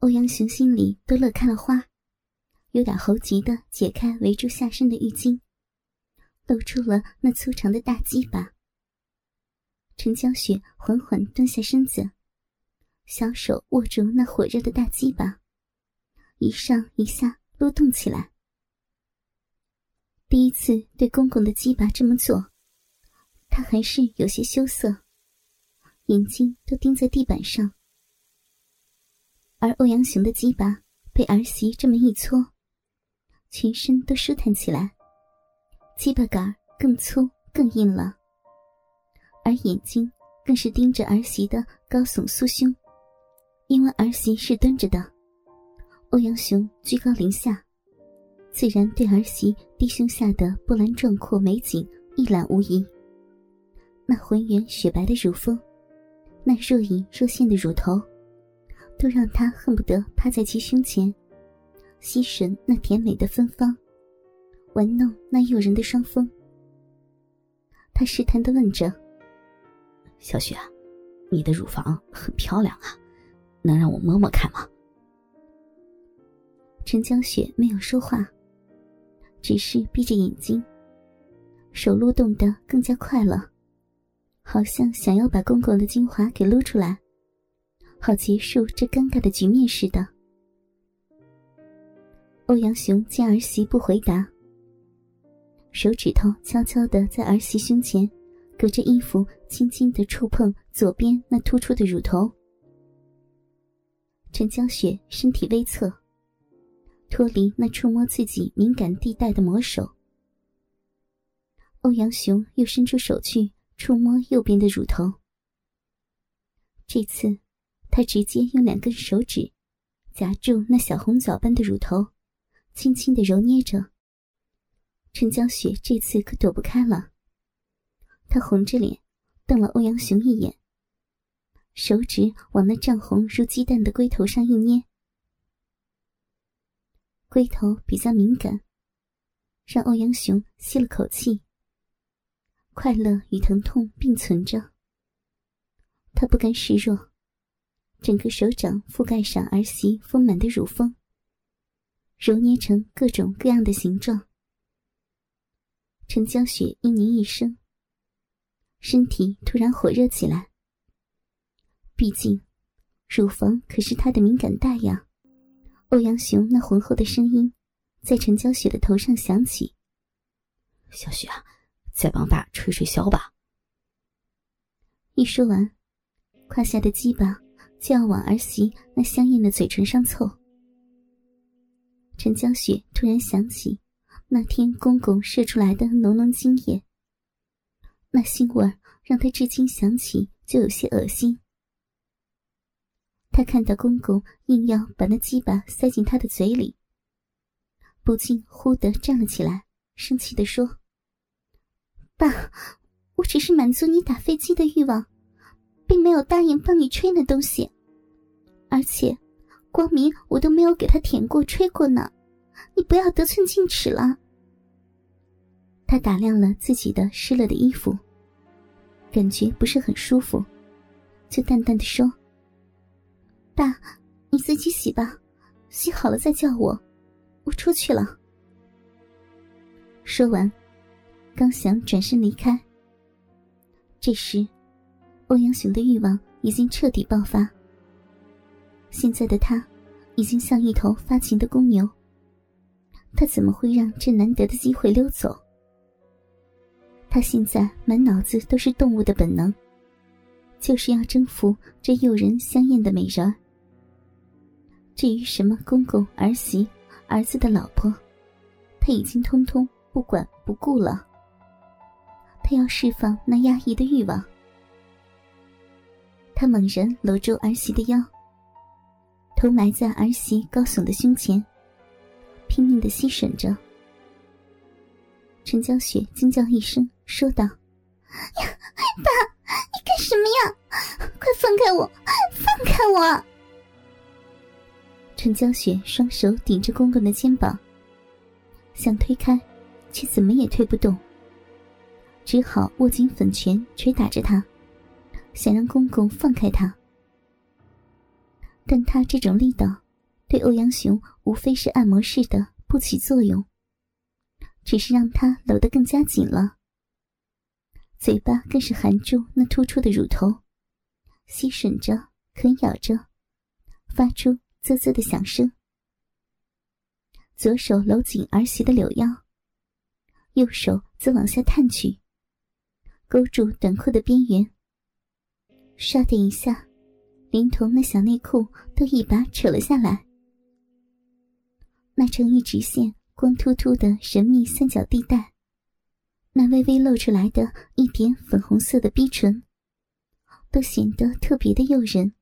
欧阳雄心里都乐开了花，有点猴急的解开围住下身的浴巾，露出了那粗长的大鸡巴。陈娇雪缓缓蹲下身子，小手握住那火热的大鸡巴，一上一下撸动起来。第一次对公公的鸡巴这么做，他还是有些羞涩，眼睛都盯在地板上。而欧阳雄的鸡巴被儿媳这么一搓，全身都舒坦起来，鸡巴杆更粗更硬了。而眼睛更是盯着儿媳的高耸酥胸，因为儿媳是蹲着的，欧阳雄居高临下，自然对儿媳低胸下的波澜壮阔美景一览无遗。那浑圆雪白的乳峰，那若隐若现的乳头。都让他恨不得趴在其胸前，吸吮那甜美的芬芳，玩弄那诱人的双峰。他试探的问着：“小雪啊，你的乳房很漂亮啊，能让我摸摸看吗？”陈江雪没有说话，只是闭着眼睛，手撸动的更加快了，好像想要把公公的精华给撸出来。好结束这尴尬的局面似的。欧阳雄见儿媳不回答，手指头悄悄的在儿媳胸前，隔着衣服轻轻的触碰左边那突出的乳头。陈江雪身体微侧，脱离那触摸自己敏感地带的魔手。欧阳雄又伸出手去触摸右边的乳头，这次。他直接用两根手指夹住那小红枣般的乳头，轻轻的揉捏着。陈娇雪这次可躲不开了，她红着脸瞪了欧阳雄一眼，手指往那涨红如鸡蛋的龟头上一捏。龟头比较敏感，让欧阳雄吸了口气。快乐与疼痛并存着，他不甘示弱。整个手掌覆盖上儿媳丰满的乳峰，揉捏成各种各样的形状。陈娇雪嘤咛一声，身体突然火热起来。毕竟，乳房可是她的敏感带呀。欧阳雄那浑厚的声音，在陈娇雪的头上响起：“小雪啊，再帮爸吹吹箫吧。”一说完，胯下的鸡巴。就要往儿媳那香艳的嘴唇上凑。陈江雪突然想起那天公公射出来的浓浓精液，那腥味让她至今想起就有些恶心。她看到公公硬要把那鸡巴塞进她的嘴里，不禁忽地站了起来，生气地说：“爸，我只是满足你打飞机的欲望。”并没有答应帮你吹那东西，而且，光明我都没有给他舔过、吹过呢，你不要得寸进尺了。他打量了自己的湿了的衣服，感觉不是很舒服，就淡淡的说：“爸，你自己洗吧，洗好了再叫我，我出去了。”说完，刚想转身离开，这时。欧阳雄的欲望已经彻底爆发。现在的他，已经像一头发情的公牛。他怎么会让这难得的机会溜走？他现在满脑子都是动物的本能，就是要征服这诱人香艳的美人。至于什么公公、儿媳、儿子的老婆，他已经通通不管不顾了。他要释放那压抑的欲望。他猛然搂住儿媳的腰，头埋在儿媳高耸的胸前，拼命的吸吮着。陈娇雪惊叫一声，说道：“呀，爸，你干什么呀？快放开我，放开我！”陈娇雪双手顶着公公的肩膀，想推开，却怎么也推不动，只好握紧粉拳，捶打着他。想让公公放开他，但他这种力道对欧阳雄无非是按摩似的不起作用，只是让他搂得更加紧了。嘴巴更是含住那突出的乳头，吸吮着，啃咬着，发出啧啧的响声。左手搂紧儿媳的柳腰，右手则往下探去，勾住短裤的边缘。唰的一下，连同那小内裤都一把扯了下来。那成一直线、光秃秃的神秘三角地带。那微微露出来的一点粉红色的逼唇，都显得特别的诱人，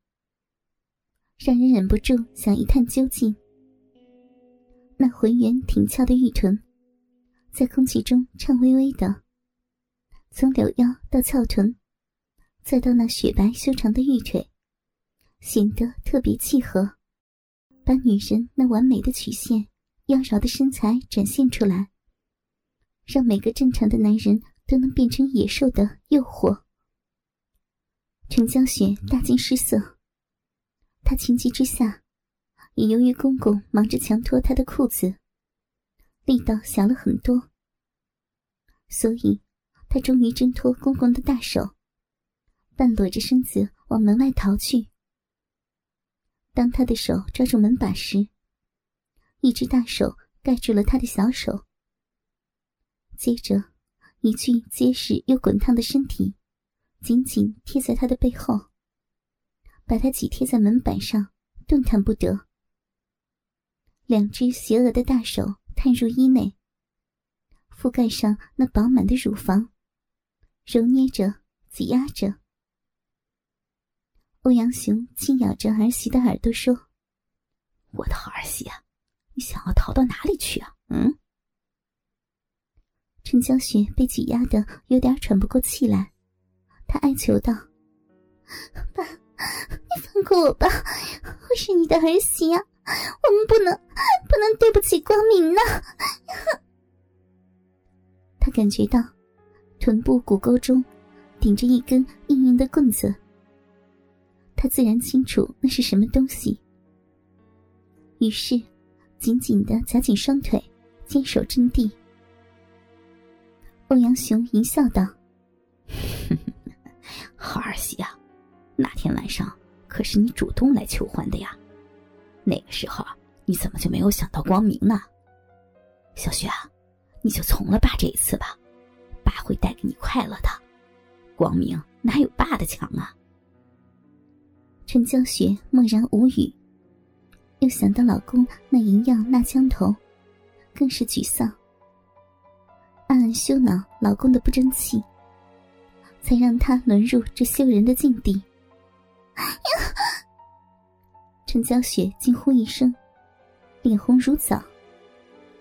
让人忍不住想一探究竟。那浑圆挺翘的玉臀，在空气中颤巍巍的，从柳腰到翘臀，再到那雪白修长的玉腿，显得特别契合，把女人那完美的曲线、妖娆的身材展现出来。让每个正常的男人都能变成野兽的诱惑。陈江雪大惊失色，她情急之下，也由于公公忙着强脱她的裤子，力道小了很多，所以她终于挣脱公公的大手，半裸着身子往门外逃去。当他的手抓住门把时，一只大手盖住了他的小手。接着，一具结实又滚烫的身体紧紧贴在他的背后，把他挤贴在门板上，动弹不得。两只邪恶的大手探入衣内，覆盖上那饱满的乳房，揉捏着，挤压着。欧阳雄轻咬着儿媳的耳朵说：“我的好儿媳啊，你想要逃到哪里去啊？嗯？”陈江雪被挤压的有点喘不过气来，她哀求道：“爸，你放过我吧，我是你的儿媳啊，我们不能不能对不起光明呢。”他感觉到臀部骨沟中顶着一根硬硬的棍子，他自然清楚那是什么东西，于是紧紧的夹紧双腿，坚守阵地。欧阳雄淫笑道：“好儿媳啊，那天晚上可是你主动来求欢的呀。那个时候你怎么就没有想到光明呢？小雪啊，你就从了爸这一次吧，爸会带给你快乐的。光明哪有爸的强啊？”陈娇雪默然无语，又想到老公那淫样那枪头，更是沮丧。暗暗羞恼老公的不争气，才让他沦入这羞人的境地。陈娇雪惊呼一声，脸红如枣，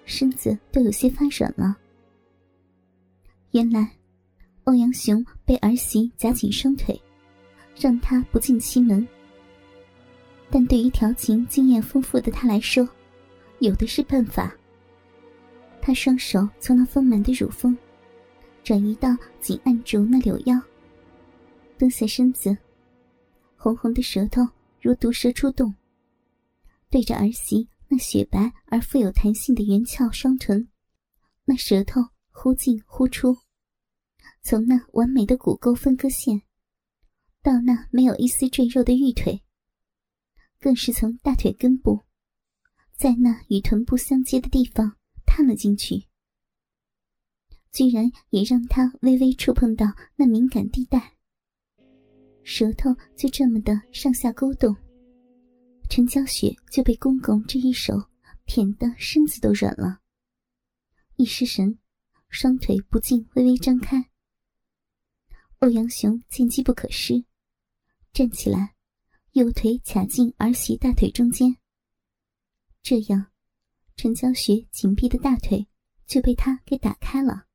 身子都有些发软了。原来，欧阳雄被儿媳夹紧双腿，让他不进其门。但对于调情经验丰富的他来说，有的是办法。他双手从那丰满的乳峰转移到紧按住那柳腰，蹲下身子，红红的舌头如毒蛇出洞，对着儿媳那雪白而富有弹性的圆翘双唇，那舌头忽进忽出，从那完美的骨沟分割线到那没有一丝赘肉的玉腿，更是从大腿根部，在那与臀部相接的地方。探了进去，居然也让他微微触碰到那敏感地带，舌头就这么的上下勾动，陈娇雪就被公公这一手舔得身子都软了，一失神，双腿不禁微微张开。欧阳雄见机不可失，站起来，右腿卡进儿媳大腿中间，这样。陈娇雪紧闭的大腿就被他给打开了。